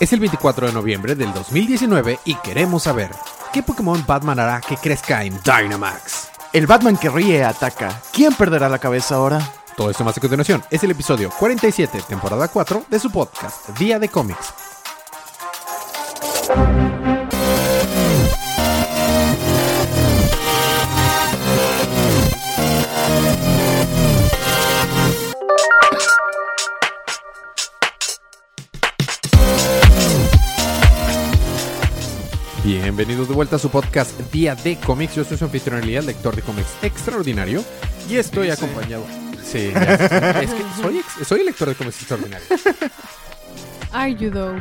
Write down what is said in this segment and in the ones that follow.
Es el 24 de noviembre del 2019 y queremos saber ¿Qué Pokémon Batman hará que crezca en Dynamax? El Batman que ríe ataca. ¿Quién perderá la cabeza ahora? Todo esto más a continuación es el episodio 47, temporada 4 de su podcast Día de Cómics. Bienvenidos de vuelta a su podcast Día de Cómics. Yo soy su anfitrión Elías, lector de cómics extraordinario. Y estoy acompañado. Sí, ya sé. es que soy, ex- soy el lector de cómics extraordinario. Are you though?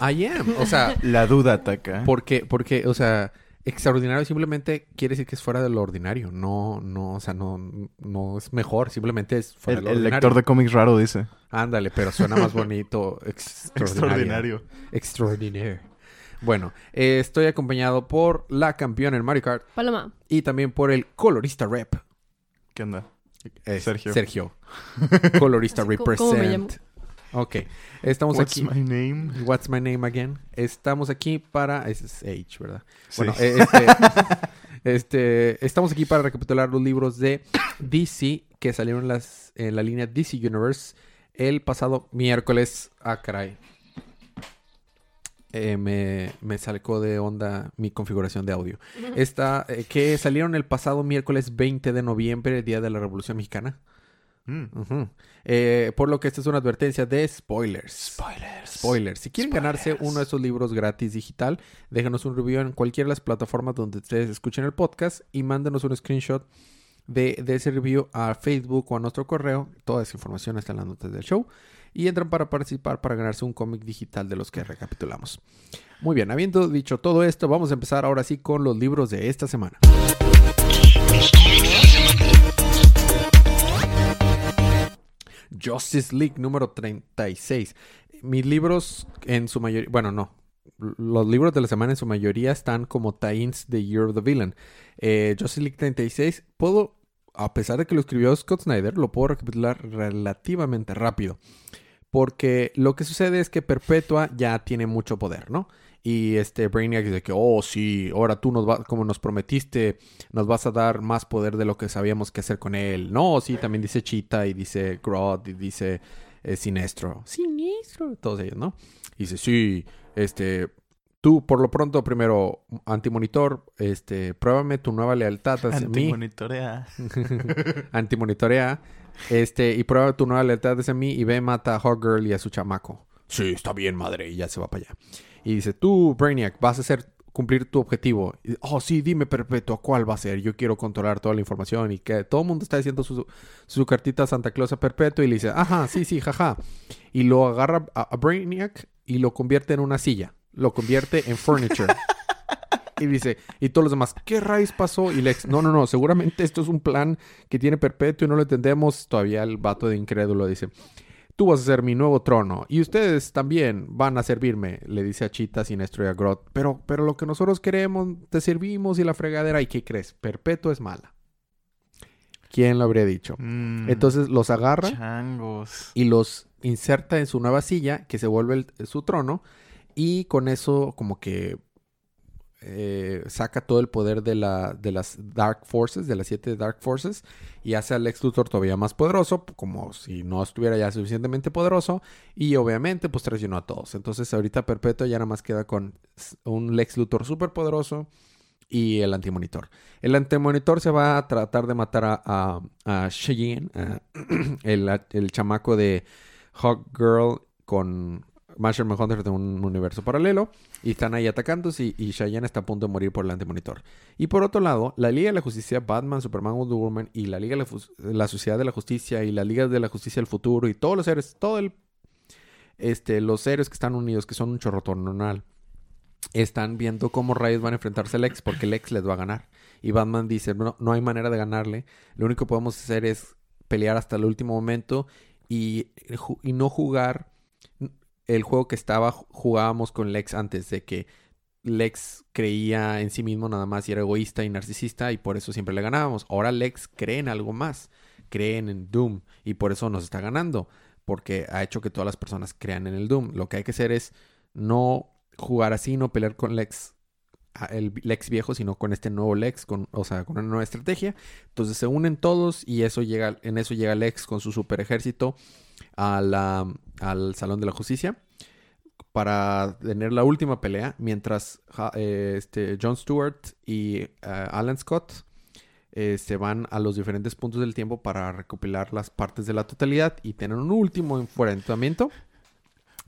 I I am. O sea, La duda ataca. porque, porque, o sea, extraordinario simplemente quiere decir que es fuera de lo ordinario. No, no, o sea, no, no es mejor, simplemente es fuera el, de lo el ordinario. lector de cómics raro dice. Ándale, pero suena más bonito. Extraordinario. Extraordinaire. Bueno, eh, estoy acompañado por la campeona en Mario Kart Paloma. y también por el colorista rep. ¿Qué onda? eh, Sergio. Sergio. Colorista Sí, ¿cómo- me llamo? represent. Ok, estamos What's aquí. my name? What's my name again? Estamos aquí para. Ese es H, ¿verdad? Sí. Bueno, eh, este, este, estamos aquí para recapitular los libros de DC que salieron en, las, en la línea DC Universe el pasado miércoles. Ah, caray. Eh, me, me sacó de onda mi configuración de audio. Esta, eh, que salieron el pasado miércoles 20 de noviembre, día de la Revolución Mexicana. Mm. Eh, por lo que esta es una advertencia de spoilers. Spoilers. Spoilers. Si quieren ganarse uno de esos libros gratis digital, déjanos un review en cualquiera de las plataformas donde ustedes escuchen el podcast y mándenos un screenshot de, de ese review a Facebook o a nuestro correo. Toda esa información está en las notas del show. Y entran para participar para ganarse un cómic digital de los que recapitulamos. Muy bien, habiendo dicho todo esto, vamos a empezar ahora sí con los libros de esta semana. Justice League número 36. Mis libros en su mayoría, bueno, no. Los libros de la semana en su mayoría están como tie-ins de Year of the Villain. Eh, Justice League 36, puedo, a pesar de que lo escribió Scott Snyder, lo puedo recapitular relativamente rápido. Porque lo que sucede es que Perpetua ya tiene mucho poder, ¿no? Y este Brainiac dice que, oh, sí, ahora tú nos vas, como nos prometiste, nos vas a dar más poder de lo que sabíamos que hacer con él. No, sí, también dice Cheetah y dice Grodd y dice eh, Sinestro. Sinestro, todos ellos, ¿no? Y dice, sí, este, tú por lo pronto primero, antimonitor, este, pruébame tu nueva lealtad hacia mí. Antimonitorea. Antimonitorea, este, y prueba tu nueva lealtad hacia mí y ve, mata a Hawkgirl y a su chamaco. Sí, está bien, madre, y ya se va para allá. Y dice, tú, Brainiac, vas a hacer cumplir tu objetivo. Y, oh, sí, dime, Perpetua, ¿cuál va a ser? Yo quiero controlar toda la información y que todo el mundo está diciendo su, su cartita a Santa Claus a Perpetua y le dice, ajá, sí, sí, jaja. Y lo agarra a, a Brainiac y lo convierte en una silla. Lo convierte en furniture. Y dice, y todos los demás, ¿qué raíz pasó? Y Lex, no, no, no, seguramente esto es un plan que tiene Perpetuo y no lo entendemos. Todavía el vato de incrédulo dice, tú vas a ser mi nuevo trono y ustedes también van a servirme, le dice a Chita, Sinestro y a Grodd. Pero, pero lo que nosotros queremos, te servimos y la fregadera, ¿y qué crees? Perpetuo es mala. ¿Quién lo habría dicho? Mm. Entonces los agarra Changos. y los inserta en su nueva silla, que se vuelve el- su trono, y con eso como que eh, saca todo el poder de, la, de las Dark Forces, de las siete Dark Forces, y hace al Lex Luthor todavía más poderoso, como si no estuviera ya suficientemente poderoso, y obviamente pues traicionó a todos. Entonces ahorita Perpetua ya nada más queda con un Lex Luthor súper poderoso y el antimonitor. El antimonitor se va a tratar de matar a, a, a Cheyenne, a- el, el chamaco de Hawk Girl con Marshall Hunter de un universo paralelo. Y están ahí atacándose y, y Cheyenne está a punto de morir por el antimonitor. Y por otro lado, la Liga de la Justicia, Batman, Superman, Wonder Woman y la Liga de la, Sociedad de la Justicia y la Liga de la Justicia del Futuro y todos los héroes, todo el... Este, los héroes que están unidos, que son un chorrotonal, están viendo cómo rayos van a enfrentarse a Lex porque Lex les va a ganar. Y Batman dice, no, no hay manera de ganarle. Lo único que podemos hacer es pelear hasta el último momento y, ju- y no jugar el juego que estaba jugábamos con Lex antes de que Lex creía en sí mismo nada más y era egoísta y narcisista y por eso siempre le ganábamos. Ahora Lex cree en algo más, creen en Doom y por eso nos está ganando. porque ha hecho que todas las personas crean en el Doom. Lo que hay que hacer es no jugar así, no pelear con Lex, el Lex viejo, sino con este nuevo Lex, con, o sea, con una nueva estrategia. Entonces se unen todos y eso llega, en eso llega Lex con su super ejército a la- al Salón de la Justicia para tener la última pelea, mientras eh, este, John Stewart y eh, Alan Scott eh, se van a los diferentes puntos del tiempo para recopilar las partes de la totalidad y tener un último enfrentamiento.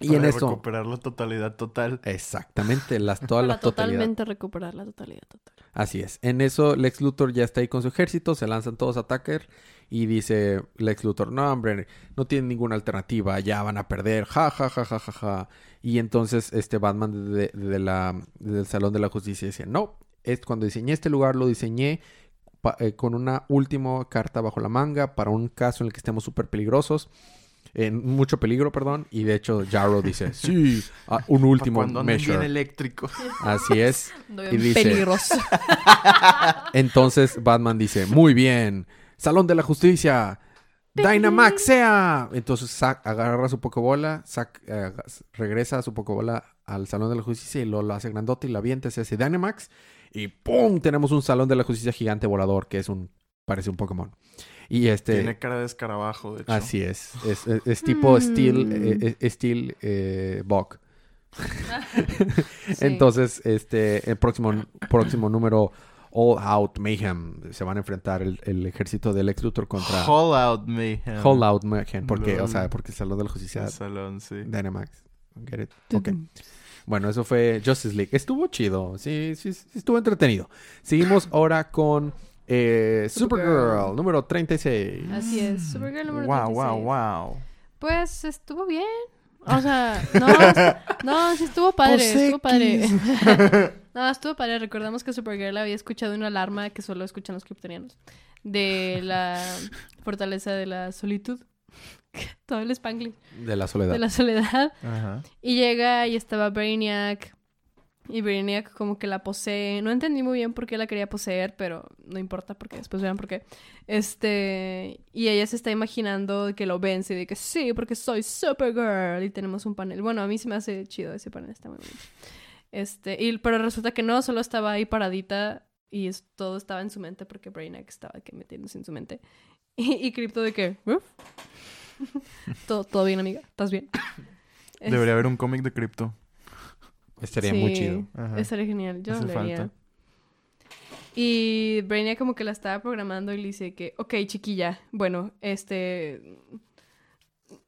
Y en Para eso... recuperar la totalidad total. Exactamente, las, toda Para la totalidad. totalmente recuperar la totalidad total. Así es. En eso Lex Luthor ya está ahí con su ejército, se lanzan todos a Tucker y dice Lex Luthor, no hombre, no tienen ninguna alternativa, ya van a perder, ja, ja, ja, ja, ja, ja. Y entonces este Batman de, de la, del Salón de la Justicia dice, no, es cuando diseñé este lugar lo diseñé pa- eh, con una última carta bajo la manga para un caso en el que estemos súper peligrosos. En mucho peligro, perdón. Y de hecho, Jarrow dice, sí, un último Cuando anden bien measure. eléctrico. Así es. Y dice- peligroso. Entonces Batman dice, muy bien, Salón de la Justicia, Dynamax sea. Entonces Zack agarra su Pokébola, Zack eh, regresa a su Pokébola al Salón de la Justicia y lo, lo hace grandote y la avienta, se hace Dynamax y ¡pum! Tenemos un Salón de la Justicia gigante volador que es un, parece un Pokémon. Y este... Tiene cara de escarabajo, de hecho. Así es, es, es- es tipo Mm. Steel, eh, eh, Steel eh, Bug. Sí. Entonces, este, el próximo, próximo número, All Out Mayhem, se van a enfrentar el, el ejército del ex Luthor contra Hall Out Mayhem. All Out Mayhem, porque, o Lol. sea, porque el Salón de la Justicia, El salón, sí. Dynamax. Get it? Ok. Bueno, eso fue Justice League. Estuvo chido, sí, sí, sí, estuvo entretenido. Seguimos ahora con eh, Supergirl, Supergirl. número 36. Así es. Supergirl número Wow, 36. wow, wow. Pues estuvo bien. O sea, no, no, sí estuvo padre, Pues estuvo padre. No, estuvo padre. Recordamos que Supergirl había escuchado una alarma que solo escuchan los kryptonianos de la fortaleza de la solitud. Todo el spanglish. De la soledad. De la soledad. Ajá. Y llega y estaba Brainiac. Y Brainiac como que la posee. No entendí muy bien por qué la quería poseer, pero no importa porque después vean por qué. Este. Y ella se está imaginando que lo vence y de que sí, porque soy Supergirl. Y tenemos un panel. Bueno, a mí se me hace chido ese panel, está muy bonito. Este. Y, pero resulta que no, solo estaba ahí paradita. Y es- todo estaba en su mente porque Brainiac estaba que metiéndose en su mente. Y, y Crypto de que. "Uf". todo, todo bien, amiga. ¿Estás bien? Debería haber un cómic de cripto. Estaría muy chido. Ajá. Estaría genial, yo Hace lo haría. falta. Y Brainiac como que la estaba programando y le dice que, ok, chiquilla, bueno, este...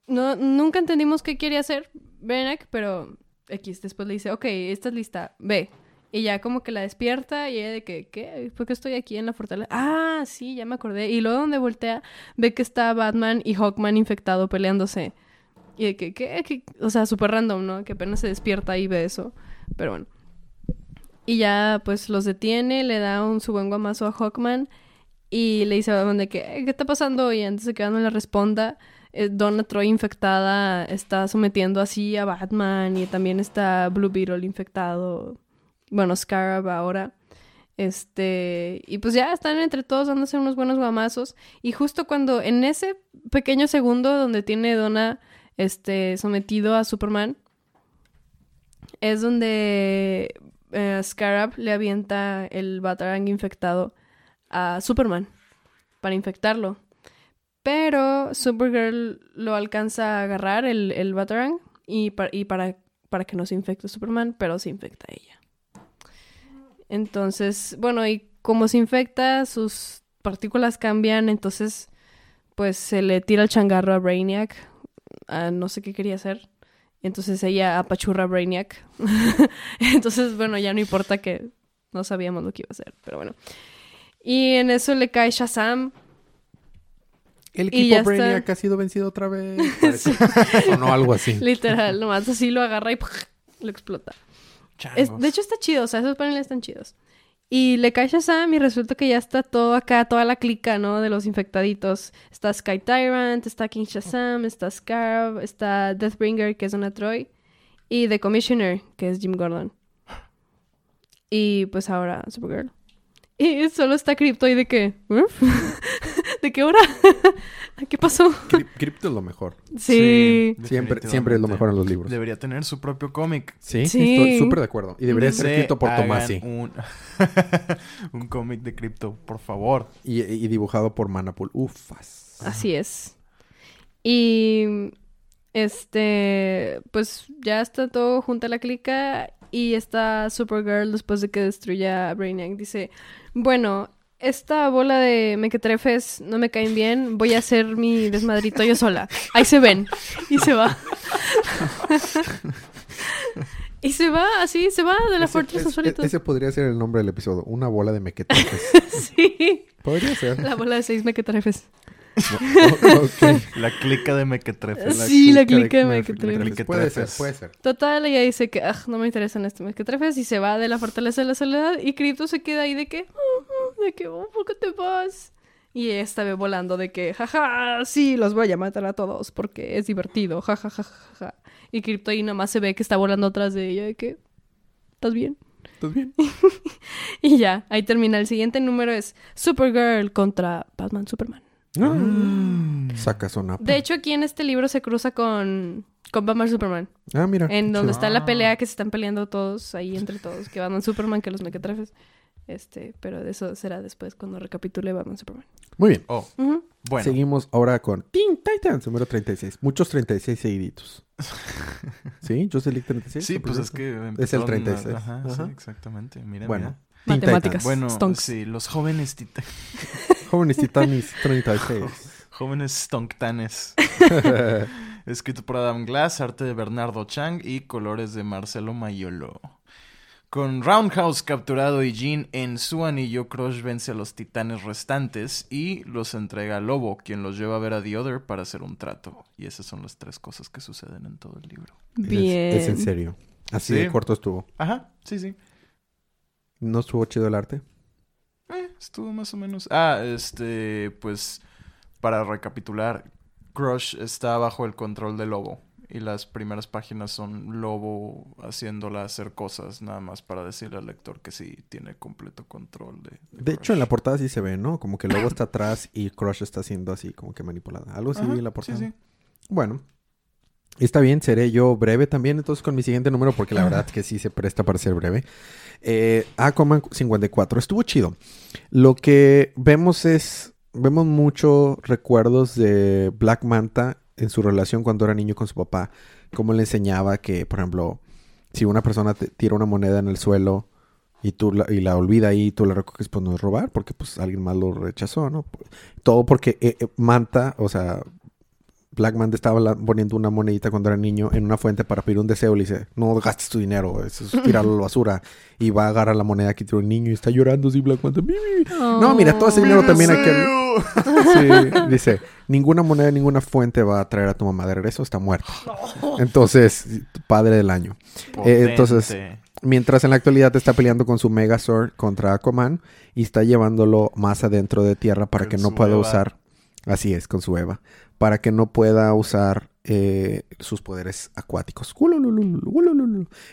No, nunca entendimos qué quería hacer Brainiac, pero X, después le dice, ok, estás lista, ve. Y ya como que la despierta y ella de que, ¿qué? ¿Por qué estoy aquí en la fortaleza? Ah, sí, ya me acordé. Y luego donde voltea, ve que está Batman y Hawkman infectado peleándose. Y de que, ¿qué? O sea, súper random, ¿no? Que apenas se despierta y ve eso. Pero bueno. Y ya, pues, los detiene, le da un su buen guamazo a Hawkman y le dice a Batman de que, "Eh, ¿qué está pasando? Y antes de que Batman le responda, Donna Troy infectada está sometiendo así a Batman y también está Blue Beetle infectado. Bueno, Scarab ahora. Este, y pues ya están entre todos dándose unos buenos guamazos. Y justo cuando, en ese pequeño segundo donde tiene Donna, este, sometido a Superman, es donde eh, Scarab le avienta el Batarang infectado a Superman para infectarlo. Pero Supergirl lo alcanza a agarrar, el, el Batarang, y, pa- y para, para que no se infecte Superman, pero se infecta ella. Entonces, bueno, y como se infecta, sus partículas cambian, entonces, pues se le tira el changarro a Brainiac. a no sé qué quería hacer. Entonces ella apachurra Brainiac. Entonces, bueno, ya no importa que no sabíamos lo que iba a hacer, pero bueno. Y en eso le cae Shazam. El equipo. Brainiac ha sido vencido otra vez. o no, algo así. Literal, nomás así lo agarra y lo explota. Es- de hecho, está chido, o sea, esos paneles están chidos. Y le cae Shazam y resulta que ya está todo acá, toda la clica, ¿no? De los infectaditos. Está Sky Tyrant, está King Shazam, está Scarab, está Deathbringer, que es una Troy, y The Commissioner, que es Jim Gordon. Y pues ahora Supergirl. Y solo está Crypto y de que... ¿De qué hora? ¿Qué pasó? Cri- Crypto es lo mejor. Sí. Siempre, siempre es lo mejor en los libros. Debería tener su propio cómic. Sí, Sí. estoy súper de acuerdo. Y debería ser Se escrito por Tomasi Un, un cómic de cripto, por favor. y, y dibujado por Manapul. Ufas. Así es. Y este, pues ya está todo junto a la clica y está Supergirl después de que destruya a Brainiac. Dice, bueno, esta bola de mequetrefes no me caen bien, voy a hacer mi desmadrito yo sola. Ahí se ven. Y se va. y se va, así, se va de la Ese- fortaleza es- solito. ese podría ser el nombre del episodio. Una bola de mequetrefes. Sí. podría ser. La bola de seis mequetrefes. O- ok. La clica de mequetrefes. Sí, la clica clica de mequetrefes. mequetrefes. Puede ser, Mequetrefes. puede ser. Total, ella dice que "Aj, no me interesan estos mequetrefes y se va de la fortaleza de la soledad y Crypto se queda ahí de que, "Oh, oh", de que, "Oh, ¿por qué te vas? Y ella está volando de que, jaja, sí, los voy a matar a todos porque es divertido, jajaja. Ja, ja, ja". Y Crypto ahí nada más se ve que está volando atrás de ella de que, ¿estás bien? ¿Estás bien? Y ya, ahí termina. El siguiente número es Supergirl contra Batman Superman. Ah. Saca sonapa. De hecho, aquí en este libro se cruza con, con Batman Superman. Ah, mira. En donde está la Ah. pelea que se están peleando todos ahí entre todos, que Batman Superman, que los mequetrefes. Este, pero de eso será después cuando recapitule Batman Superman. Muy bien. Oh, Ujú. bueno. Seguimos ahora con Teen Titans, número 36. Muchos 36 seguiditos. ¿Sí? ¿Yo League 36? Sí, ¿Lo pues es que... Es el empezaron a- 36. Ajá, Ajá. sí, exactamente. Mira, Bueno. mira. Teen Matemáticas. Bueno, Stonks. sí, los jóvenes tita- Jóvenes Titanes 36. jóvenes stonktanes. Escrito por Adam Glass, arte de Bernardo Chang y colores de Marcelo Mayolo. Con Roundhouse capturado y Jean en su anillo, Crush vence a los titanes restantes y los entrega a Lobo, quien los lleva a ver a The Other para hacer un trato. Y esas son las tres cosas que suceden en todo el libro. Bien. Es, es en serio. Así Sí. de corto estuvo. Ajá, sí, sí. ¿No estuvo chido el arte? Eh, estuvo más o menos. Ah, este, pues, para recapitular, Crush está bajo el control de Lobo. Y las primeras páginas son Lobo haciéndola hacer cosas, nada más para decirle al lector que sí tiene completo control de. De hecho, en la portada sí se ve, ¿no? Como que lobo está atrás y Crush está siendo así, como que manipulada. Algo así en la sí, portada. sí. Bueno. Está bien, seré yo breve también entonces con mi siguiente número porque la verdad que sí se presta para ser breve. Eh, Aquaman 54, estuvo chido. Lo que vemos es, vemos muchos recuerdos de Black Manta en su relación cuando era niño con su papá. Cómo le enseñaba que, por ejemplo, si una persona te tira una moneda en el suelo y tú la, y la olvida ahí y tú la recoges, pues no es robar porque pues alguien más lo rechazó, ¿no? Todo porque eh, eh, Manta, o sea, Black Manta estaba la- poniendo una monedita cuando era niño en una fuente para pedir un deseo. Le dice, no gastes tu dinero, eso es tirarlo a la basura. Y va a agarrar la moneda que tiró el niño y está llorando así Black Manta. "Mi, mi". No, mira, todo ese dinero también hay que... Sí, dice, ninguna moneda, ninguna fuente va a traer a tu mamá de regreso, está muerta. Entonces, padre del año. Eh, entonces. Mientras en la actualidad está peleando con su Megazord contra Aquaman y está llevándolo más adentro de tierra para Con que no pueda Eva. usar. Así es, con su Eva. Para que no pueda usar eh, sus poderes acuáticos.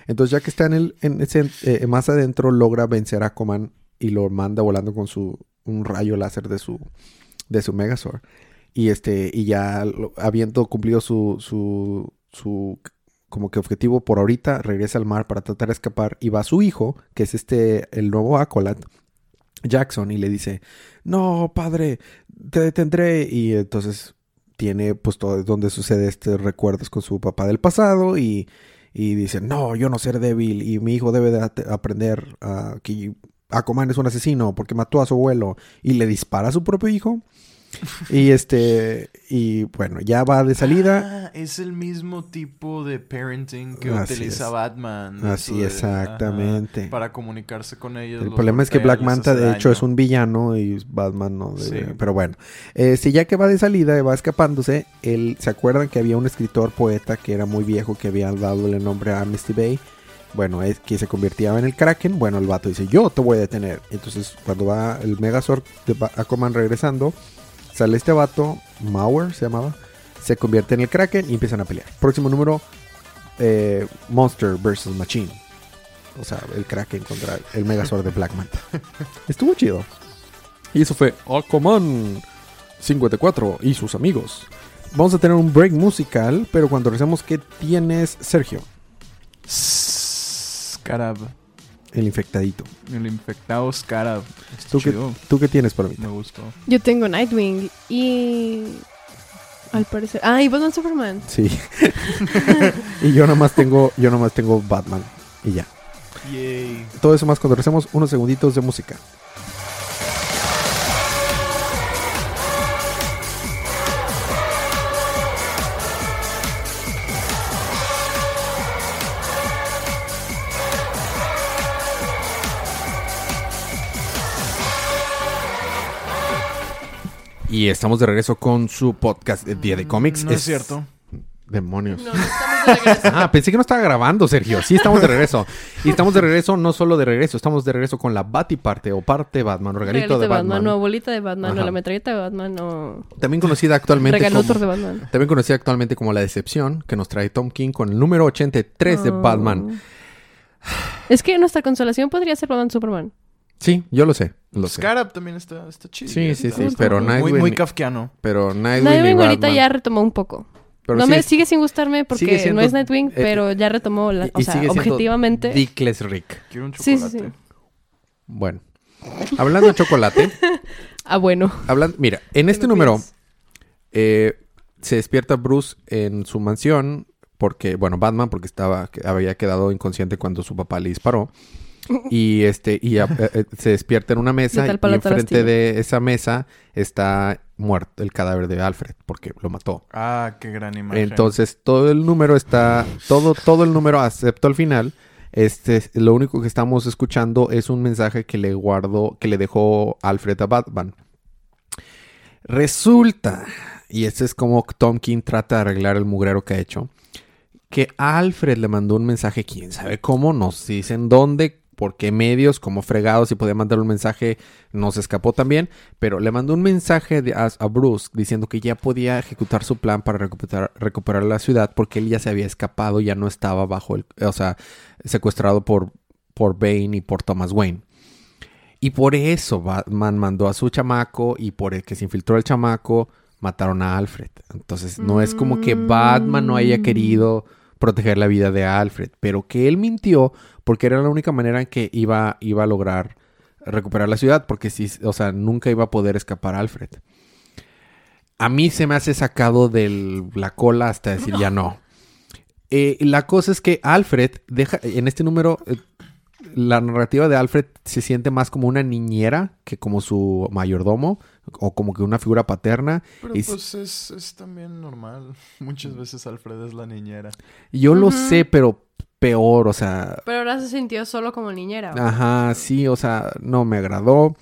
Entonces, ya que está en el, eh, más adentro, logra vencer a Aquaman y lo manda volando con su un rayo láser de su, de su Megazord. Y este, y ya habiendo cumplido su, su, su como que objetivo por ahorita, regresa al mar para tratar de escapar y va su hijo, que es este, el nuevo Acolyte, Jackson, y le dice, no, padre, te detendré. Y entonces tiene pues todo donde sucede este recuerdos con su papá del pasado y, y dice, no, yo no ser débil y mi hijo debe de aprender a que Aquaman es un asesino porque mató a su abuelo y le dispara a su propio hijo. Y este, y bueno, ya va de salida. Ah, es el mismo tipo de parenting que Así utiliza es. Batman. Así de- exactamente. ajá, para comunicarse con ellos. El problema es que Black Manta de hecho es un villano y Batman no debe- Sí. Pero bueno, este, ya que va de salida y va escapándose, él, ¿se acuerdan que había un escritor poeta que era muy viejo que había dado el nombre a Amnesty Bay? Bueno, es que se convertía en el Kraken. Bueno, el vato dice, yo te voy a detener. Entonces, cuando va el Megazord de Aquaman regresando, sale este vato, Mauer se llamaba, se convierte en el Kraken y empiezan a pelear. Próximo número, eh, Monster vs. Machine. O sea, el Kraken contra el Megazord de Black Manta. Estuvo chido. Y eso fue Aquaman 54 y sus amigos. Vamos a tener un break musical, pero cuando regresemos, ¿qué tienes, Sergio? Scarab. El infectadito. El infectado Scarab. Está ¿Tú qué. ¿Tú qué tienes para mí? Me gustó. Yo tengo Nightwing y... Al parecer... Ah, y Batman Superman. Sí. y yo nomás tengo, yo nomás tengo Batman. Y ya. Yay. Todo eso más cuando regresemos unos segunditos de música. Y estamos de regreso con su podcast de Día de Cómics. No es cierto. Demonios. No, no estamos de regreso. Ah, pensé que no estaba grabando, Sergio. Sí, estamos de regreso. Y estamos de regreso, no solo de regreso, estamos de regreso con la Batiparte o parte Batman, o regalito, de Batman. o bolita de Batman, Ajá. o la metralleta de Batman, o También conocida actualmente como, de Batman. también conocida actualmente como La Decepción, que nos trae Tom King con el número 83 de Oh. Batman. Es que nuestra consolación podría ser Batman Superman. Sí, yo lo sé, lo sé. Scarab también está, está chido. Sí, sí, sí, pero muy, Nightwing- muy kafkiano. Pero Nightwing, Nightwing y ahorita ya retomó un poco. pero no sí me es- sigue sin gustarme porque siendo- no es Nightwing, eh, pero ya retomó, la, y- o sea, objetivamente. Dickless Rick. Quiero un Sí, chocolate. sí, sí. Bueno, hablando de chocolate, Ah, bueno. Hablan, mira, en este me número eh, se despierta Bruce en su mansión porque, bueno, Batman porque estaba, que había quedado inconsciente cuando su papá le disparó y este y a- eh, eh, se despierta en una mesa y tal enfrente de esa mesa está muerto el cadáver de Alfred porque lo mató. Ah, qué gran imagen. Entonces todo el número está todo todo el número excepto al final este lo único que estamos escuchando es un mensaje que le guardó que le dejó Alfred a Batman. Resulta y este es como Tom King trata de arreglar el mugrero que ha hecho que Alfred le mandó un mensaje, quién sabe cómo, no se dicen dónde, por qué medios, cómo fregados, si podía mandar un mensaje, no se escapó también, pero le mandó un mensaje de- a, a Bruce diciendo que ya podía ejecutar su plan para recuperar, recuperar la ciudad porque él ya se había escapado, ya no estaba bajo el, o sea, secuestrado por, por Bane y por Thomas Wayne. Y por eso Batman mandó a su chamaco y por el que se infiltró el chamaco, mataron a Alfred. Entonces no es como que Batman no haya Mm. querido proteger la vida de Alfred, pero que él mintió porque era la única manera en que iba, iba a lograr recuperar la ciudad, porque si, o sea, nunca iba a poder escapar Alfred. A mí se me hace sacado de la cola hasta decir ya no. Eh, la cosa es que Alfred deja en este número eh, la narrativa de Alfred se siente más como una niñera que como su mayordomo o como que una figura paterna. Pero y- pues es, es también normal. Muchas veces Alfred es la niñera. Yo lo sé, pero peor, o sea, Pero ahora se sintió solo como niñera. Ajá, sí, o sea, no me agradó.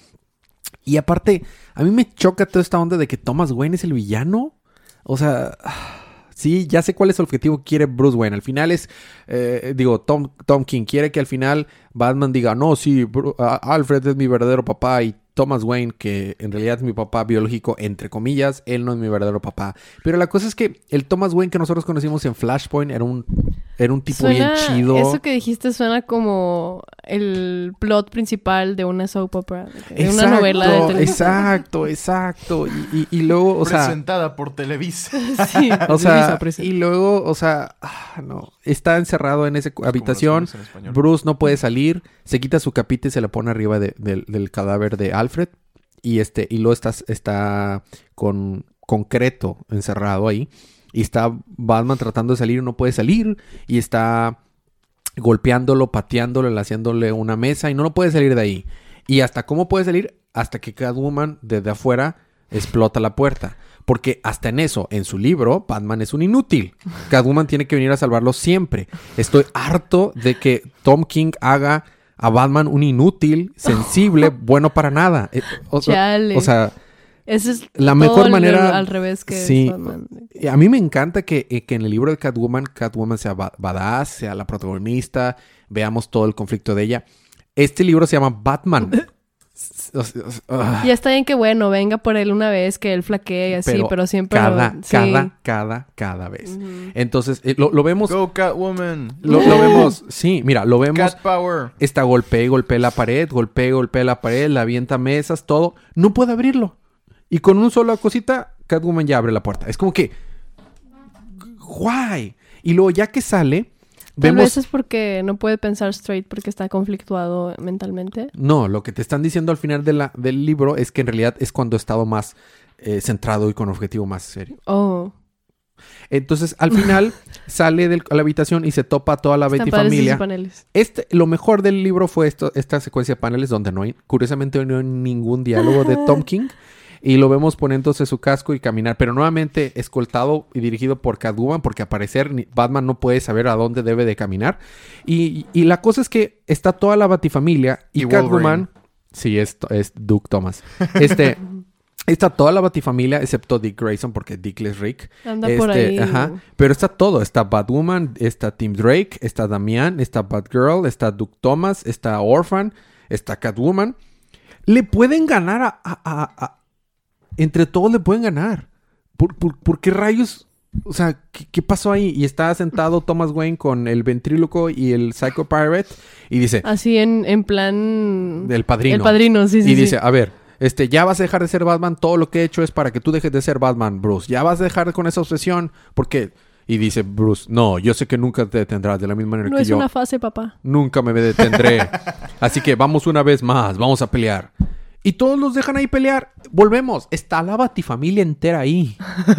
Y aparte, a mí me choca toda esta onda de que Thomas Wayne es el villano. O sea, sí, ya sé cuál es el objetivo que quiere Bruce Wayne. Al final es, eh, digo, Tom, Tom King quiere que al final Batman diga, no, sí, Alfred es mi verdadero papá y Thomas Wayne, que en realidad es mi papá biológico, entre comillas, él no es mi verdadero papá. Pero la cosa es que el Thomas Wayne que nosotros conocimos en Flashpoint era un, era un tipo bien chido. Eso que dijiste suena como el plot principal de una soap opera. de De una Exacto, novela de televisión. Exacto, exacto. Y, y- y luego, o sea, Presentada por Televisa. Sí, o sea, Televisa y luego, o sea, ah, no, está encerrado en esa habitación. en. Bruce no puede salir, se quita su capita y se la pone arriba de- del- del cadáver de Alfred. Y este, y luego está, está con concreto encerrado ahí. Y está Batman tratando de salir y no puede salir. Y está golpeándolo, pateándolo, haciéndole una mesa y no lo puede salir de ahí. Y hasta cómo puede salir, hasta que Catwoman desde afuera explota la puerta. Porque hasta en eso, en su libro, Batman es un inútil. Catwoman tiene que venir a salvarlo siempre. Estoy harto de que Tom King haga a Batman un inútil, sensible, bueno para nada. Eh, o sea, Ese es la todo mejor manera- al revés que sí. Batman. y A mí me encanta que, eh, que en el libro de Catwoman, Catwoman sea ba- badass, sea la protagonista, veamos todo el conflicto de ella. Este libro se llama Batman. Sea, ah, Y está bien que bueno, venga por él una vez que él flaquee y así, pero, siempre lo- cada, sí. cada, cada, cada vez. Entonces, eh, lo, lo vemos, Go Catwoman. lo, lo vemos, sí, mira, lo vemos. Cat Power. Está golpea y golpea la pared, golpea y golpea la pared, la avienta mesas, todo. No puede abrirlo. Y con una sola cosita, Catwoman ya abre la puerta. Es como que... ¡Guay! Y luego ya que sale, Tal vemos... vez es porque no puede pensar straight porque está conflictuado mentalmente. No, lo que te están diciendo al final de la- del libro es que en realidad es cuando ha estado más eh, centrado y con objetivo más serio. Oh, Entonces, al final sale de la habitación y se topa a toda la Betty familia. Este, lo mejor del libro fue esto, esta secuencia de paneles donde no hay, curiosamente no hay ningún diálogo de Tom King. Y lo vemos poniéndose su casco y caminar, pero nuevamente escoltado y dirigido por Catwoman, porque al parecer Batman no puede saber a dónde debe de caminar. Y, y la cosa es que está toda la Batifamilia y, Y Catwoman... Sí, es, es Duke Thomas. Este, está toda la Batifamilia, excepto Dick Grayson, porque Dick es Rick. Anda por Este, ahí. Ajá. Pero está todo. Está Batwoman, está Tim Drake, está Damian, está Batgirl, está Duke Thomas, está Orphan, está Catwoman. Le pueden ganar a... a- a- a- Entre todos le pueden ganar. ¿Por, por, por qué rayos? O sea, ¿qué, qué pasó ahí? Y está sentado Thomas Wayne con el ventríloco y el Psycho Pirate y dice... Así en, en plan... Del padrino. El padrino, sí, sí. y sí. dice, a ver, este, ya vas a dejar de ser Batman, todo lo que he hecho es para que tú dejes de ser Batman, Bruce. Ya vas a dejar con esa obsesión, porque... Y dice Bruce, no, yo sé que nunca te detendrás de la misma manera no que es yo. una fase, papá. Nunca me detendré. Así que vamos una vez más, vamos a pelear. Y todos los dejan ahí pelear. Volvemos. Está la batifamilia entera ahí.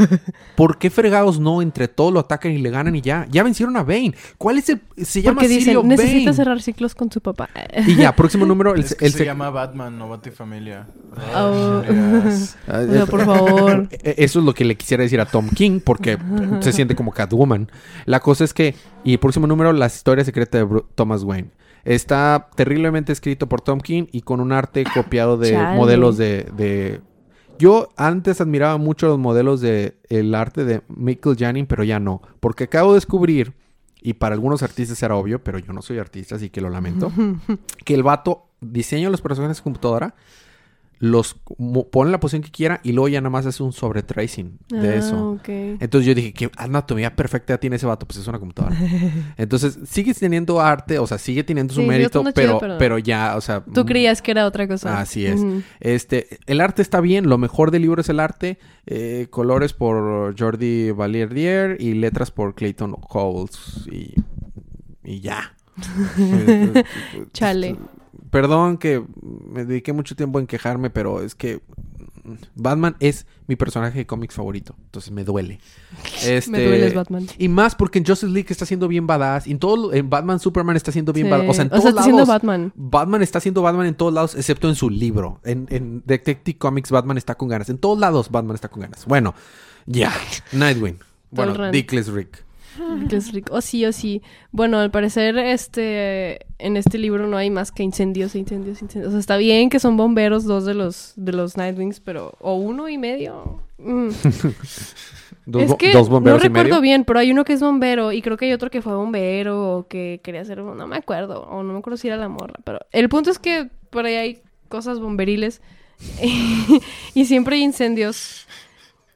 ¿Por qué fregados no entre todos lo atacan y le ganan y ya? Ya vencieron a Bane. ¿Cuál es el...? Se llama Porque dicen, Sirio necesita Bane. cerrar ciclos con su papá. Y ya, próximo número. El, Es que el se llama Batman, no Batifamilia. Oh. Yes. O sea, por favor. Eh, Eso es lo que le quisiera decir a Tom King porque se siente como Catwoman. La cosa es que, y el próximo número, la historia secreta de Bru- Thomas Wayne. Está terriblemente escrito por Tom King y con un arte copiado de Chale. modelos de, de- Yo antes admiraba mucho los modelos de el arte de Michael Janin, pero ya no. Porque acabo de descubrir, y para algunos artistas era obvio, pero yo no soy artista, así que lo lamento, que el vato diseña los personajes en computadora, los pone la posición que quiera y luego ya nada más hace un sobretracing de Ah, eso. Entonces yo dije, ¿qué anatomía perfecta tiene ese vato? Pues es una computadora. Entonces sigue teniendo arte, o sea, sigue teniendo su Sí, mérito, pero, chido, pero... pero- ya, o sea... Tú mm, creías que era otra cosa. Así es. Este, el arte está bien, lo mejor del libro es el arte, eh, colores por Jordi Valierdier y letras por Clayton Coles y, y ya. Chale. Perdón que me dediqué mucho tiempo en quejarme, pero es que Batman es mi personaje de cómics favorito, entonces me duele. Este, Me dueles, Batman. Y más porque en Justice League está siendo bien badass, y en todo en Batman Superman está siendo bien Sí. badass, o sea, en O todos sea, está lados. Batman. Batman está siendo Batman en todos lados, excepto en su libro. En, en Detective Comics, Batman está con ganas. En todos lados, Batman está con ganas. Bueno, ya. Nightwing. Bueno. Dickless Rick. Que es rico. Oh, sí, oh, sí. Bueno, al parecer, este, en este libro no hay más que incendios, incendios, incendios. O sea, está bien que son bomberos dos de los, de los Nightwings, pero, o uno y medio. Mm. Dos, es que dos bomberos no y medio. recuerdo bien, pero hay uno que es bombero y creo que hay otro que fue bombero o que quería ser, no me acuerdo, o no me acuerdo si era la morra, pero el punto es que por ahí hay cosas bomberiles y siempre hay incendios.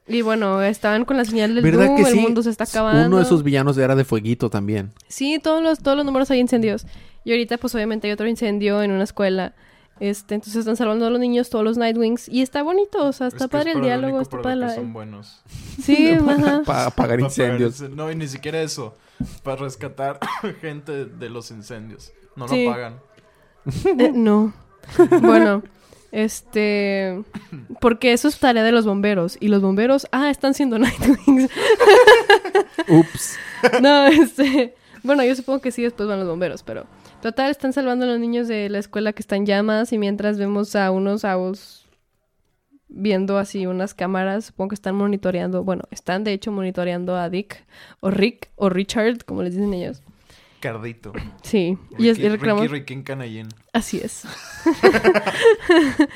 Y bueno, estaban con la señal del ¿Verdad Doom, que el sí? mundo se está acabando. Uno de esos villanos era de fueguito también. Sí, todos los, todos los números hay incendios. Y ahorita, pues obviamente hay otro incendio en una escuela. Este, entonces están salvando a los niños, todos los Nightwings. Y está bonito, o sea, está Es que padre es el diálogo, está para padre la... son buenos. Sí. Para apagar incendios. Para No, y ni siquiera eso. Para rescatar gente de los incendios. No Sí. lo pagan. Eh, no. Bueno, este... Porque eso es tarea de los bomberos. Y los bomberos, ah, están siendo Nightwings. Ups. no, este... Bueno, yo supongo que sí, después van los bomberos, pero... Total, están salvando a los niños de la escuela que están llamas y mientras vemos a unos owls viendo así unas cámaras, supongo que están monitoreando, bueno, están de hecho monitoreando a Dick o Rick o Richard, como les dicen ellos. Cardito. Sí, y, es, y Ricky, Ricky, Ricky Canallín. así es.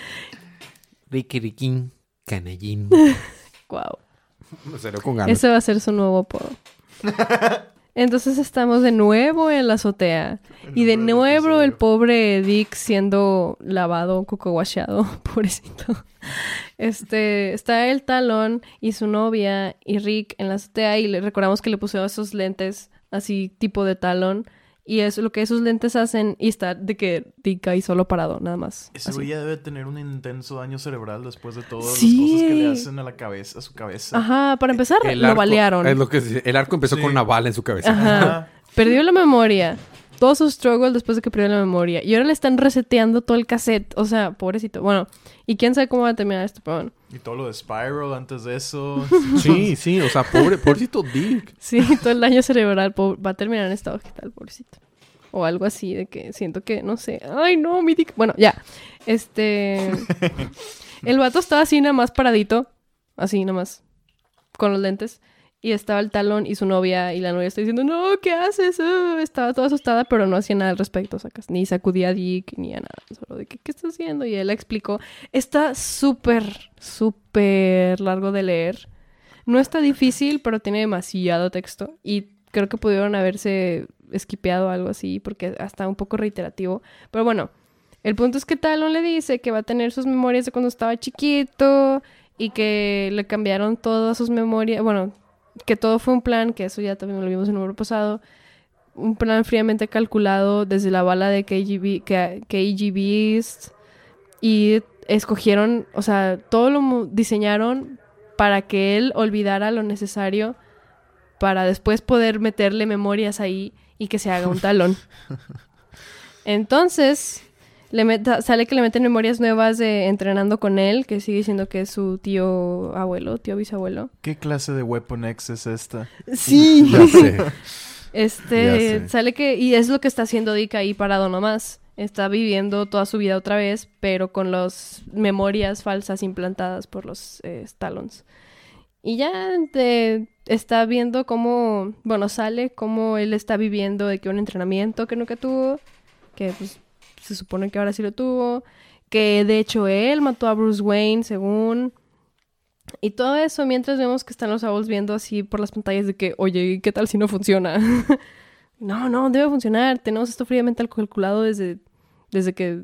Ricky Riquín. Canallín. Wow. Con ganas. Ese va a ser su nuevo apodo. Entonces estamos de nuevo en la azotea. Y de nuevo el pobre Dick siendo lavado, cocoguachado, pobrecito. Este, está el talón y su novia y Rick en la azotea y le recordamos que le puso esos lentes así tipo de talón Y es lo que esos lentes hacen y está de que Dick ahí solo parado, nada más. Ese güey ya debe tener un intenso daño cerebral después de todas Sí. las cosas que le hacen a la cabeza, a su cabeza. Ajá, para empezar, El lo arco- balearon. Es lo que el arco empezó Sí. con una bala en su cabeza. Ajá. Ajá. Perdió la memoria. Todo su struggle después de que perdió la memoria. Y ahora le están reseteando todo el cassette. O sea, pobrecito. Bueno, y quién sabe cómo va a terminar esto, pero bueno. Y todo lo de Spiral antes de eso. Sí, sí, o sea, pobre, pobrecito Dick. Sí, todo el daño cerebral va a terminar en estado vegetal, pobrecito. O algo así, de que siento que, no sé. Ay, no, mi dick. Bueno, ya. Este. El vato estaba así nada más paradito. Así nada más. Con los lentes. Y estaba el talón y su novia. Y la novia está diciendo, no, ¿qué haces? Ah", estaba toda asustada, pero no hacía nada al respecto, sacas. Ni sacudía a Dick, ni a nada. Solo de que, ¿qué estás haciendo? Y él explicó. Está súper, súper largo de leer. No está difícil, pero tiene demasiado texto. Y creo que pudieron haberse esquipeado algo así, porque está un poco reiterativo. Pero bueno, el punto es que Talon le dice que va a tener sus memorias de cuando estaba chiquito y que le cambiaron todas sus memorias. Bueno, que todo fue un plan, que eso ya también lo vimos en el número pasado. Un plan fríamente calculado desde la bala de KGB. Y escogieron, o sea, todo lo diseñaron para que él olvidara lo necesario para después poder meterle memorias ahí y que se haga un talón. Entonces, le meta- sale que le meten memorias nuevas de entrenando con él, que sigue diciendo que es su tío abuelo, tío bisabuelo. ¿Qué clase de Weapon X es esta? Sí. Ya sé. Este, Ya sé. sale que, y es lo que está haciendo Dick ahí parado nomás. Está viviendo toda su vida otra vez, pero con las memorias falsas implantadas por los eh, Stallons. Y ya te- está viendo cómo, bueno, sale cómo él está viviendo de que un entrenamiento que nunca tuvo, que pues se supone que ahora sí lo tuvo, que de hecho él mató a Bruce Wayne, según... Y todo eso mientras vemos que están los owls viendo así por las pantallas de que, oye, ¿qué tal si no funciona? no, no, debe funcionar. Tenemos esto fríamente calculado desde, desde que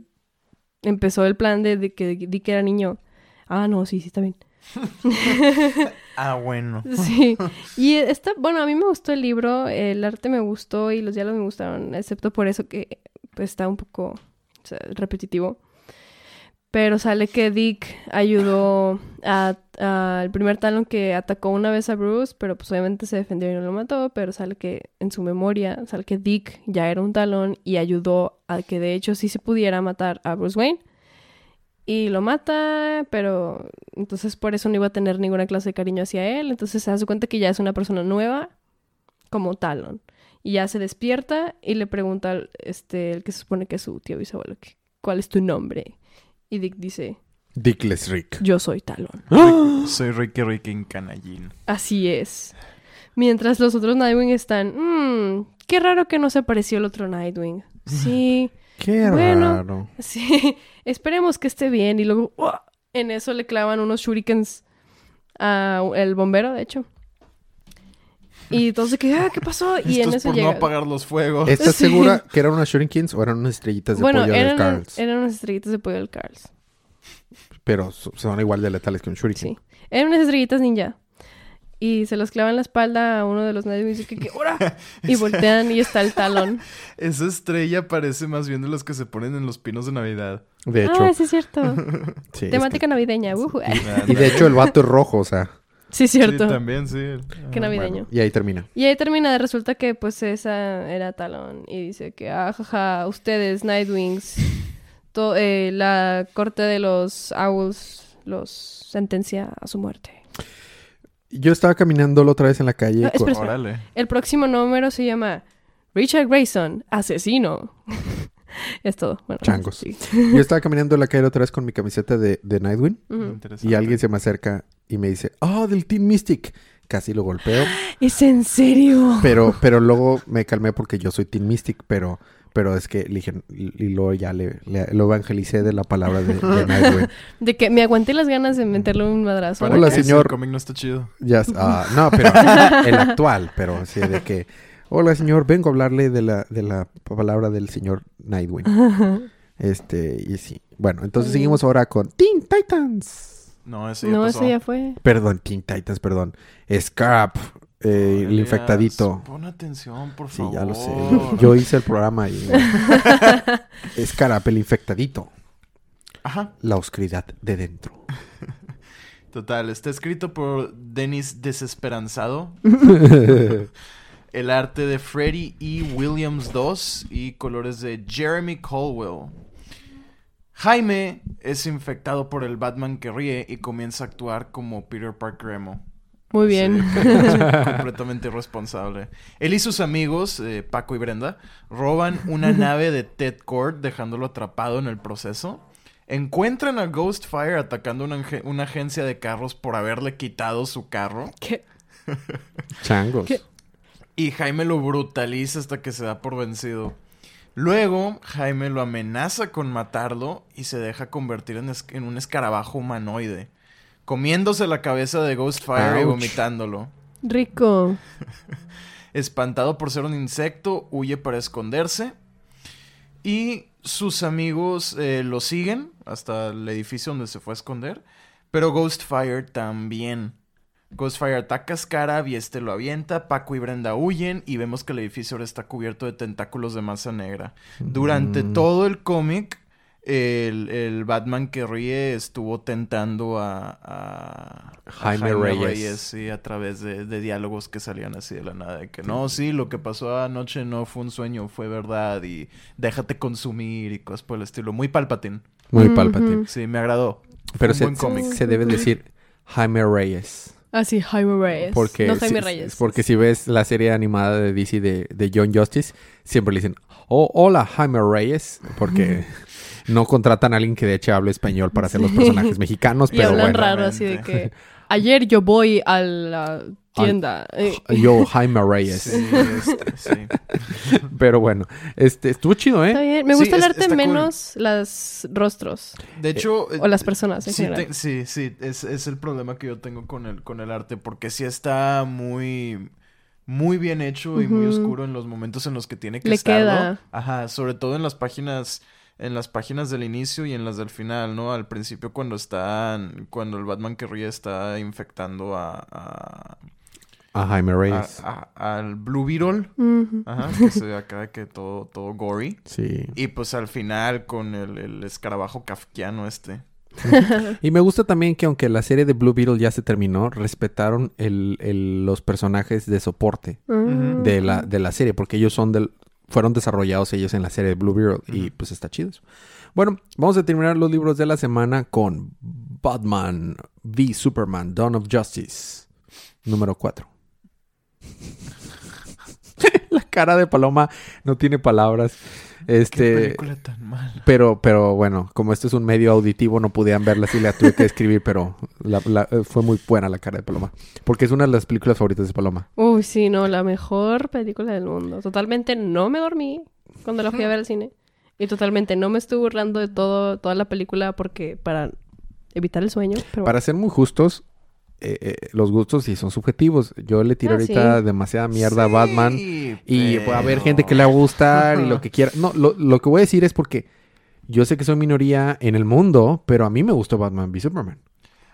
empezó el plan de, de que di que era niño. Ah, no, sí, sí, está bien. Ah, bueno. Sí. Y está, bueno, a mí me gustó el libro, el arte me gustó y los diálogos me gustaron, excepto por eso que pues, está un poco repetitivo. Pero sale que Dick ayudó al primer talón que atacó una vez a Bruce, pero pues obviamente se defendió y no lo mató, pero sale que en su memoria, sale que Dick ya era un talón y ayudó a que de hecho sí se pudiera matar a Bruce Wayne. Y lo mata, pero entonces por eso no iba a tener ninguna clase de cariño hacia él. Entonces se da cuenta que ya es una persona nueva, como Talon. Y ya se despierta y le pregunta al este, el que se supone que es su tío bisabuelo, que, ¿cuál es tu nombre? Y Dick dice, Dickless Rick. yo soy Talon. Soy Ricky Ricky en Canallín. Así es. Mientras los otros Nightwing están, mmm, qué raro que no se apareció el otro Nightwing. Sí, Qué Bueno. raro. sí, esperemos que esté bien. Y luego, ¡uah! en eso le clavan unos shurikens al bombero, de hecho. Y entonces, que, ah, ¿qué pasó? Y en Esto es eso por llega... no apagar los fuegos. ¿Estás Sí. segura que eran unas Shurinkins o eran unas estrellitas de bueno, pollo del Carls? eran unas estrellitas de pollo del Carls. Pero so- son igual de letales que un Shuriken. Sí. Eran unas estrellitas ninja. Y se los clavan en la espalda a uno de los Nightwing y dice que, que ¡Ora! Y voltean y está el talón. Esa estrella parece más bien de los que se ponen en los pinos de Navidad. De hecho. Ah, sí es cierto. sí, es Temática navideña. que- Y de hecho el vato es rojo, o sea. Sí, es Sí, cierto. también, sí. Qué Ah, navideño. bueno, y ahí termina. Y ahí termina, resulta que pues esa era Talon. Y dice que, ah, jaja, ustedes, Nightwings, to- eh, la corte de los Owls los sentencia a su muerte. Yo estaba caminando la otra vez en la calle. No, con- espera, espera. Órale. El próximo número se llama Richard Grayson, asesino. es todo. Bueno, Changos. sí. Yo estaba caminando en la calle otra vez con mi camiseta de, de Nightwing. Y alguien se me acerca y me dice, oh, del Team Mystic. Casi lo golpeo. ¿Es en serio? Pero, pero luego me calmé porque yo soy Team Mystic, pero, pero es que le dije, y luego ya le, le- lo evangelicé de la palabra de, de Nightwing. De que me aguanté las ganas de meterle un madrazo. Hola, señor. cómic no está chido. Ya, ah, no, pero el actual, pero así de que, hola señor, vengo a hablarle de la, de la palabra del señor Nightwing. Este, y sí. Bueno, entonces seguimos ahora con Teen Titans. No, ese ya No, pasó. eso ya fue. Perdón, Teen Titans, perdón. Scrap. eh, el infectadito. Pon atención, por Sí, favor. ya lo sé. Yo hice el programa y... es Carap, el infectadito. Ajá. La oscuridad de dentro. Total, está escrito por Denis Desesperanzado. El arte de Freddie E. Williams II y colores de Jeremy Colwell. Jaime es infectado por el Batman que ríe y comienza a actuar como Peter Parker emo. Muy bien. Sí, completamente irresponsable. Él y sus amigos, eh, Paco y Brenda, roban una nave de Ted Cord dejándolo atrapado en el proceso. Encuentran a Ghostfire atacando una, una agencia de carros por haberle quitado su carro. ¿Qué? Changos. ¿Qué? Y Jaime lo brutaliza hasta que se da por vencido. Luego, Jaime lo amenaza con matarlo y se deja convertir en, es- en un escarabajo humanoide, comiéndose la cabeza de Ghostfire y Ouch. vomitándolo. Rico. Espantado por ser un insecto, huye para esconderse. Y sus amigos eh, lo siguen hasta el edificio donde se fue a esconder. Pero Ghostfire también. Ghostfire ataca a Scarab y este lo avienta. Paco y Brenda huyen y vemos que el edificio ahora está cubierto de tentáculos de masa negra. Durante Mm. todo el cómic, el, el Batman que ríe estuvo tentando a, a- a Jaime Reyes. sí, a través de, de diálogos que salían así de la nada. De que no, sí, lo que pasó anoche no fue un sueño, fue verdad. Y déjate consumir y cosas por el estilo. Muy palpatín. Muy. Palpatine. Sí, me agradó. Pero un se, buen cómic. se debe decir Jaime Reyes. Ah, sí, Jaime Reyes. Porque, no Jaime si, Reyes. porque si ves la serie animada de DC de, de John Justice, siempre le dicen, oh, hola Jaime Reyes, porque no contratan a alguien que de hecho hable español para hacer los personajes mexicanos, Y hablan bueno. raro así de que ayer yo voy a la tienda. eh, Yo, Jaime Reyes. Sí, este, sí. Pero bueno, este estuvo chido, Está ¿eh? bien. Me Sí, gusta el es- arte está cool. menos los rostros De hecho... o las personas en Sí, general. te- sí, sí, es, es el problema que yo tengo con el, con el arte, porque sí está muy, muy bien hecho y muy oscuro en los momentos en los que tiene que Le estarlo. queda. Ajá, sobre todo en las páginas, en las páginas del inicio y en las del final, ¿no? Al principio cuando están, cuando el Batman que ríe está infectando a, a- A Jaime Reyes. a- al Blue Beetle, ajá, que se ve acá que todo, todo gory. Sí. Y pues al final con el, el escarabajo kafkiano este. Y me gusta también que aunque la serie de Blue Beetle ya se terminó, respetaron el, el- los personajes de soporte Mm. de la, de la serie, porque ellos son del, fueron desarrollados ellos en la serie de Blue Beetle y pues está chido eso. Bueno, vamos a terminar los libros de la semana con Batman v Superman, Dawn of Justice, número 4. la cara de Paloma no tiene palabras. Qué Este, película tan mala. pero, pero bueno, como esto es un medio auditivo, no podían verla así, la tuve que escribir, pero la- la- eh, fue muy buena la cara de Paloma. Porque es una de las películas favoritas de Paloma. Uy, sí, no, la mejor película del mundo. Totalmente no me dormí cuando la fui a ver al cine. Y totalmente no me estuve burlando de todo, toda la película porque para evitar el sueño. Pero Para ser muy justos, eh, eh, los gustos sí son subjetivos. Yo le tiro Ah, ahorita sí. demasiada mierda a Batman. Y va a haber pero- gente que le va a gustar y lo que quiera. No, lo, lo que voy a decir es porque yo sé que soy minoría en el mundo, pero a mí me gustó Batman v Superman.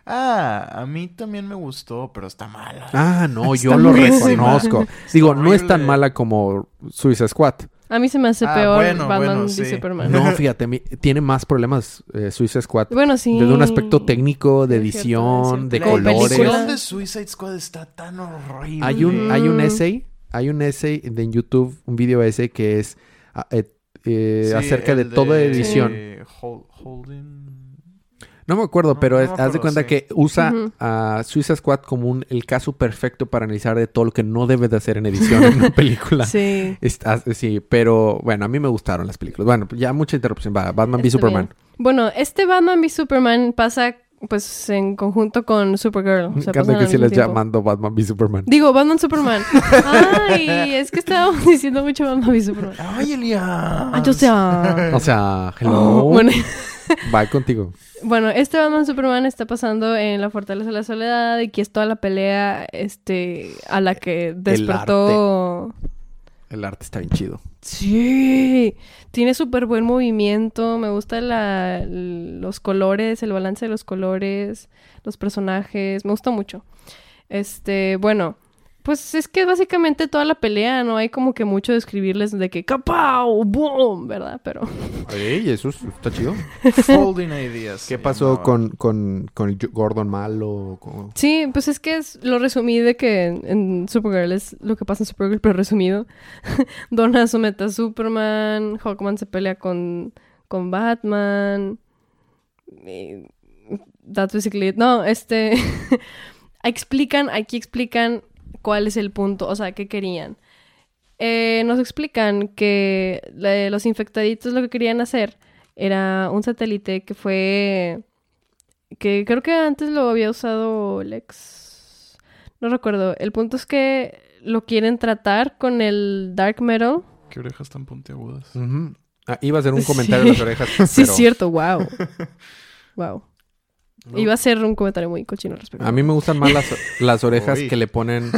Ah, a mí también me gustó, pero está mala. Ah, no, yo lo reconozco. Digo, no es tan mala como Suicide Squad. A mí se me hace Ah, peor bueno, Batman bueno, sí. Superman. No, fíjate, mi- tiene más problemas eh, Suicide Squad. Bueno, sí. Desde un aspecto técnico, de edición, de colores. edición de Suicide Squad está tan horrible. Hay un, hay un Mm. essay, hay un essay de en YouTube, un video essay que es ah, eh, eh, Sí, acerca de el toda edición. Hol- Holden... No me acuerdo, No, pero no haz de cuenta sí. que usa Ujú. a Suicide Squad como un, el caso perfecto para analizar de todo lo que no debes de hacer en edición en una película. Sí. Está- sí, pero bueno, a mí me gustaron las películas. Bueno, ya mucha interrupción. Va, Batman v Superman. bien. Bueno, este Batman v Superman pasa pues en conjunto con Supergirl. O Me sea, encanta que mismo les tiempo. llamando Batman v Superman. Digo, Batman Superman. Ay, es que estábamos diciendo mucho Batman v Superman. ¡Ay, Elías! Ay, o sea... O sea, hello. Bueno, Bye contigo. bueno, este Batman Superman está pasando en la Fortaleza de la Soledad y que es toda la pelea este a la que despertó... El arte está bien chido. Sí, tiene súper buen movimiento, me gusta la, los colores, el balance de los colores, los personajes, me gusta mucho. Este, bueno, Pues es que básicamente toda la pelea, no hay como que mucho de escribirles de que ¡Capau! ¡Boom! ¿Verdad? Pero... Ey, eso es- está chido. Folding ideas. ¿Qué pasó con, con, con el Gordon malo? Con- Sí, pues es que es- lo resumí de que en, en Supergirl es lo que pasa en Supergirl, pero resumido. Donna somete a Superman, Hawkman se pelea con, con Batman. y that's basically it. No, este... explican, aquí explican cuál es el punto, o sea, qué querían. Eh, nos explican que la- los infectaditos lo que querían hacer era un satélite que fue que creo que antes lo había usado Lex. No recuerdo. El punto es que lo quieren tratar con el Dark Metal. Qué orejas tan puntiagudas. Ah, iba a hacer un Sí. comentario en las orejas. Sí, es cierto, wow. Wow. No. Iba a ser un comentario muy cochino al respecto. A mí me gustan más las, las orejas Uy. que le ponen.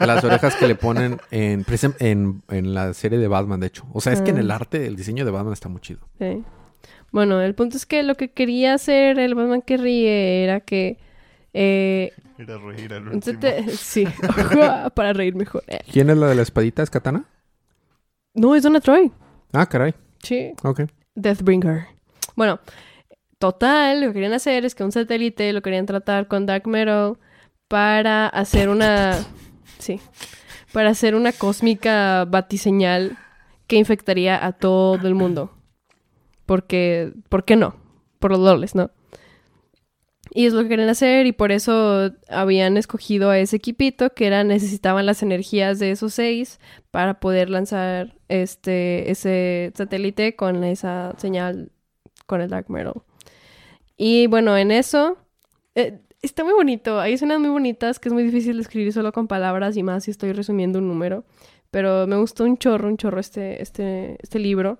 Las orejas que le ponen en, en, en la serie de Batman, de hecho. O sea, es que en Ah. el arte, el diseño de Batman está muy chido. Sí. Bueno, el punto es que lo que quería hacer el Batman que ríe era que. Eh, Ir a reír al último. sí, para reír mejor. Eh, ¿Quién es la de la espadita? ¿Es Katana? No, es Donna Troy. Ah, caray. Sí. Ok. Deathbringer. Bueno, total, lo que querían hacer es que un satélite lo querían tratar con Dark Metal para hacer una. Sí. Para hacer una cósmica batiseñal que infectaría a todo el mundo. Porque. ¿Por qué no? Por los loles, ¿no? Y es lo que querían hacer y por eso habían escogido a ese equipito que era necesitaban las energías de esos seis para poder lanzar este ese satélite con esa señal con el Dark Metal. Y bueno, en eso eh, está muy bonito. Hay escenas muy bonitas que es muy difícil de escribir solo con palabras y más si estoy resumiendo un número. Pero me gustó un chorro, un chorro este, este, este libro.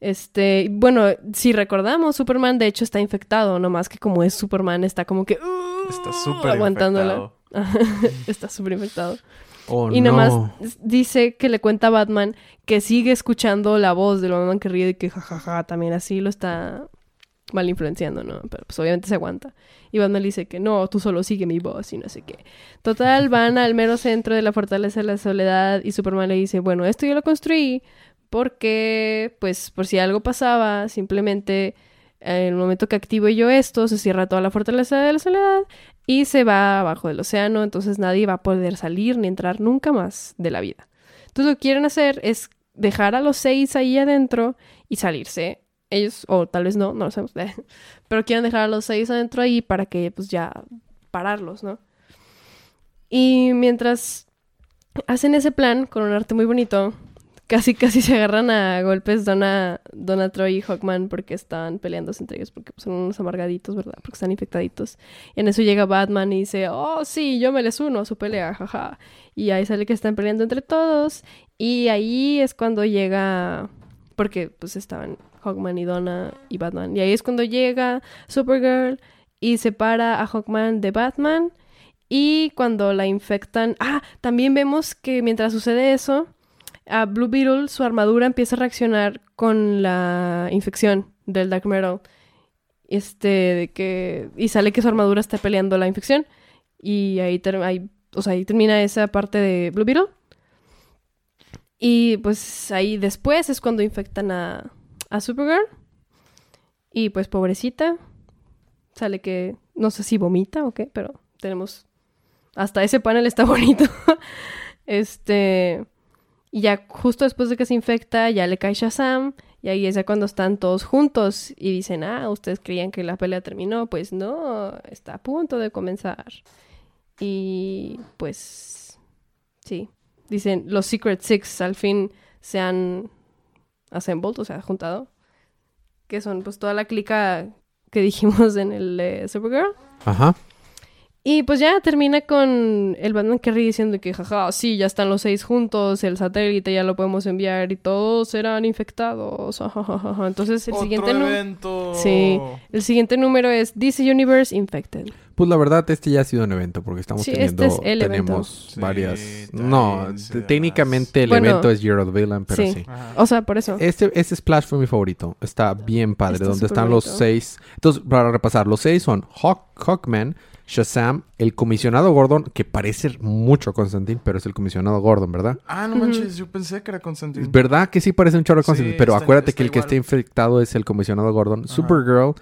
Este, bueno, si recordamos, Superman de hecho está infectado, nomás que como es Superman está como que uh, Está súper aguantándola. infectado. está súper infectado. Oh, Y no. nomás dice que le cuenta a Batman que sigue escuchando la voz del Batman que ríe y que jajaja también así lo está mal influenciando, ¿no? Pero pues obviamente se aguanta. Y Batman le dice que no, tú solo sigue mi voz y no sé qué. Total, van al mero centro de la fortaleza de la soledad y Superman le dice, bueno, esto yo lo construí porque, pues, por si algo pasaba, simplemente en el momento que activo yo esto, se cierra toda la fortaleza de la soledad y se va abajo del océano, entonces nadie va a poder salir ni entrar nunca más de la vida. Entonces lo que quieren hacer es dejar a los seis ahí adentro y salirse. Ellos, o tal vez no, no lo sabemos, pero quieren dejar a los seis adentro ahí para que pues ya pararlos, ¿no? Y mientras hacen ese plan con un arte muy bonito, casi casi se agarran a golpes Donna, Donna Troy y Hawkman porque están peleándose entre ellos, porque pues, son unos amargaditos, ¿verdad? Porque están infectaditos. Y en eso llega Batman y dice, oh, sí, yo me les uno a su pelea, jaja. Y ahí sale que están peleando entre todos. Y ahí es cuando llega, porque pues estaban Hawkman y Donna y Batman. Y ahí es cuando llega Supergirl y separa a Hawkman de Batman. Y cuando la infectan... Ah, también vemos que mientras sucede eso, a Blue Beetle su armadura empieza a reaccionar con la infección del Dark Metal. Este, de que... Y sale que su armadura está peleando la infección. Y ahí, ahí, o sea, ahí termina esa parte de Blue Beetle. Y pues ahí después es cuando infectan a, a Supergirl. Y pues pobrecita. Sale que... No sé si vomita o qué, pero tenemos... Hasta ese panel está bonito. este... Y ya justo después de que se infecta, ya le cae Shazam. Y ahí es ya cuando están todos juntos y dicen, ah, ustedes creían que la pelea terminó. Pues no, está a punto de comenzar. Y pues, sí. Dicen, los Secret Six al fin se han assembled, o sea, juntado. Que son pues toda la clica que dijimos en el Supergirl. Ajá. Y pues ya termina con el Batman Kerry diciendo que, jaja, sí, ya están los seis juntos, el satélite ya lo podemos enviar y todos serán infectados. Entonces el Otro siguiente, evento. Sí. el siguiente número es DC Universe Infected. Pues la verdad, este ya ha sido un evento porque estamos Sí, teniendo. este es el evento. tenemos varias. No, técnicamente el Bueno, evento es Year of the Villain, pero sí. O sea, por eso. Este, este Splash fue mi favorito. Está bien padre. Está donde están los seis. Entonces, para repasar, los seis son Hawk, Hawkman, Shazam, el comisionado Gordon, que parece mucho a Constantine, pero es el comisionado Gordon, ¿verdad? Ah, no manches, yo pensé que era Constantine. ¿Verdad que sí parece un chorro a Constantine? Sí, pero está- acuérdate está que el que está infectado es el comisionado Gordon, Supergirl,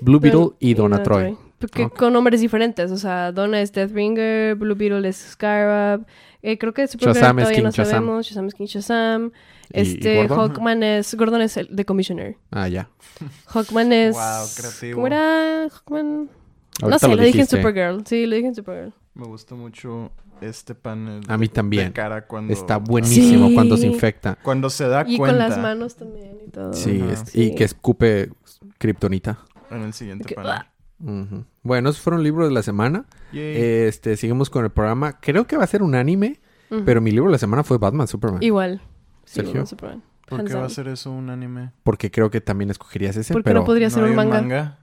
Blue Beetle y Donna Troy. Porque con nombres diferentes. O sea, Donna es Deathbringer, Blue Beetle es Scarab. Eh, creo que Supergirl Shazam es todavía no Shazam. sabemos. Shazam es King Shazam. ¿Y- y Este, Gordon? Hawkman es... Gordon es el de Commissioner. Ah, ya. Hawkman es... Wow, creativo. ¿Cómo era Hawkman? No sé, lo lo, dije en. Supergirl. Sí, lo dije en Supergirl. Me gustó mucho este panel. A mí también. De cara cuando... Está buenísimo Sí. cuando se infecta. Cuando se da Y cuenta con las manos también y todo. Sí, es- y que escupe kriptonita. en el siguiente Que- panel. Bueno, esos fueron libros de la semana. Yay. Este, seguimos con el programa. Creo que va a ser un anime, pero mi libro de la semana fue Batman Superman. Igual. Sí, Sergio. Batman, Superman. ¿Por qué va a ser eso un anime? Porque creo que también escogerías ese, Porque pero no podría ¿No ser un manga.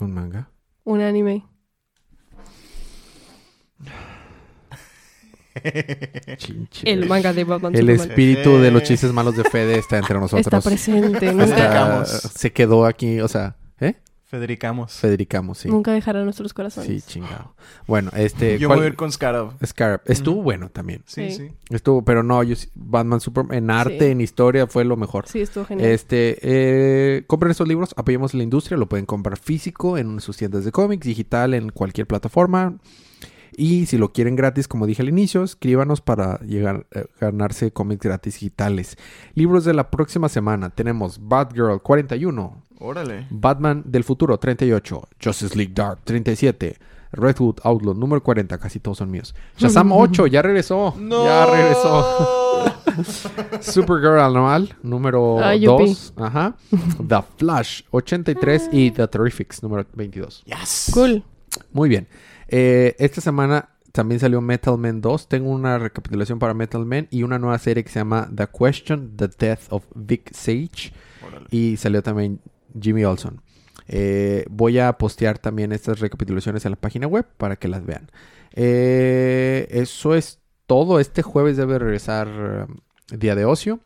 Un manga. Un anime. El manga de Batman El Superman. espíritu de los chistes malos de Fede está entre nosotros. Está presente. Está- Nunca, Federicamos. se quedó aquí, o sea, ¿eh? Federicamos. Federicamos, sí. nunca dejará nuestros corazones. Sí, chingado. Bueno, este. Yo ¿cuál- voy a ir con Scarab. Scarab. Estuvo Ujú. bueno también. Sí, Sí. sí. Estuvo, pero no, yo Batman Superman en arte, Sí. en historia fue lo mejor. Sí, estuvo genial. Este, eh, compren estos libros, apoyemos la industria, lo pueden comprar físico en sus tiendas de cómics, digital en cualquier plataforma. Y si lo quieren gratis, como dije al inicio, escríbanos para llegar a ganarse cómics gratis digitales. Libros de la próxima semana tenemos Batgirl 41, Órale. Batman del futuro 38, Justice League Dark 37, Redwood Outlaw número 40, casi todos son míos. Shazam 8, ya regresó. Ya regresó. Supergirl anual número Ah, yupi. 2, ajá. The Flash 83 y The Terrifics número 22. Yes. Cool. Muy bien. Eh, esta semana también salió Metal Man 2. Tengo una recapitulación para Metal Man y una nueva serie que se llama The Question, The Death of Vic Sage. Órale. Y salió también Jimmy Olson. Eh, voy a postear también estas recapitulaciones en la página web para que las vean. Eh, eso es todo. Este jueves debe regresar eh, Día de Ocio.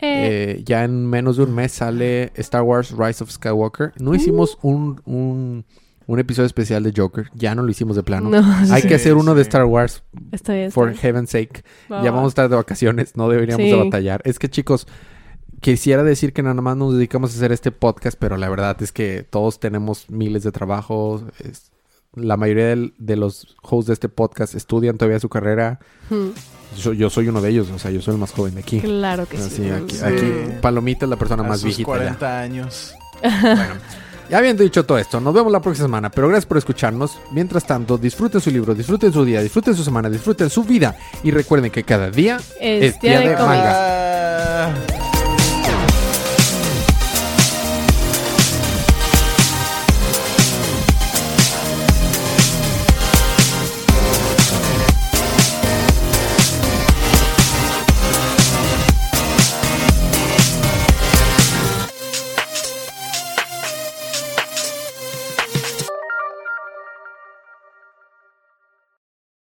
Eh, Eh, ya en menos de un mes sale Star Wars Rise of Skywalker. No hicimos un, un, un episodio especial de Joker. Ya no lo hicimos de plano. no, Hay Sí, que hacer uno de. Star Wars, está bien. está for heaven's sake. Va, Ya va. vamos a estar de vacaciones, no deberíamos Sí. de batallar. Es que chicos, quisiera decir que nada más nos dedicamos a hacer este podcast, pero la verdad es que todos tenemos miles de trabajos. Es- la mayoría de los hosts de este podcast estudian todavía su carrera. Hmm, Yo, yo soy uno de ellos, o sea, yo soy el más joven de aquí. Claro que Así, sí. aquí, Palomita es la persona A más sus viejita. ya. 40 años. Ya habiendo dicho todo esto, nos vemos la próxima semana, pero gracias por escucharnos. Mientras tanto, disfruten su libro, disfruten su día, disfruten su semana, disfruten su vida y recuerden que cada día Es es día día de de manga.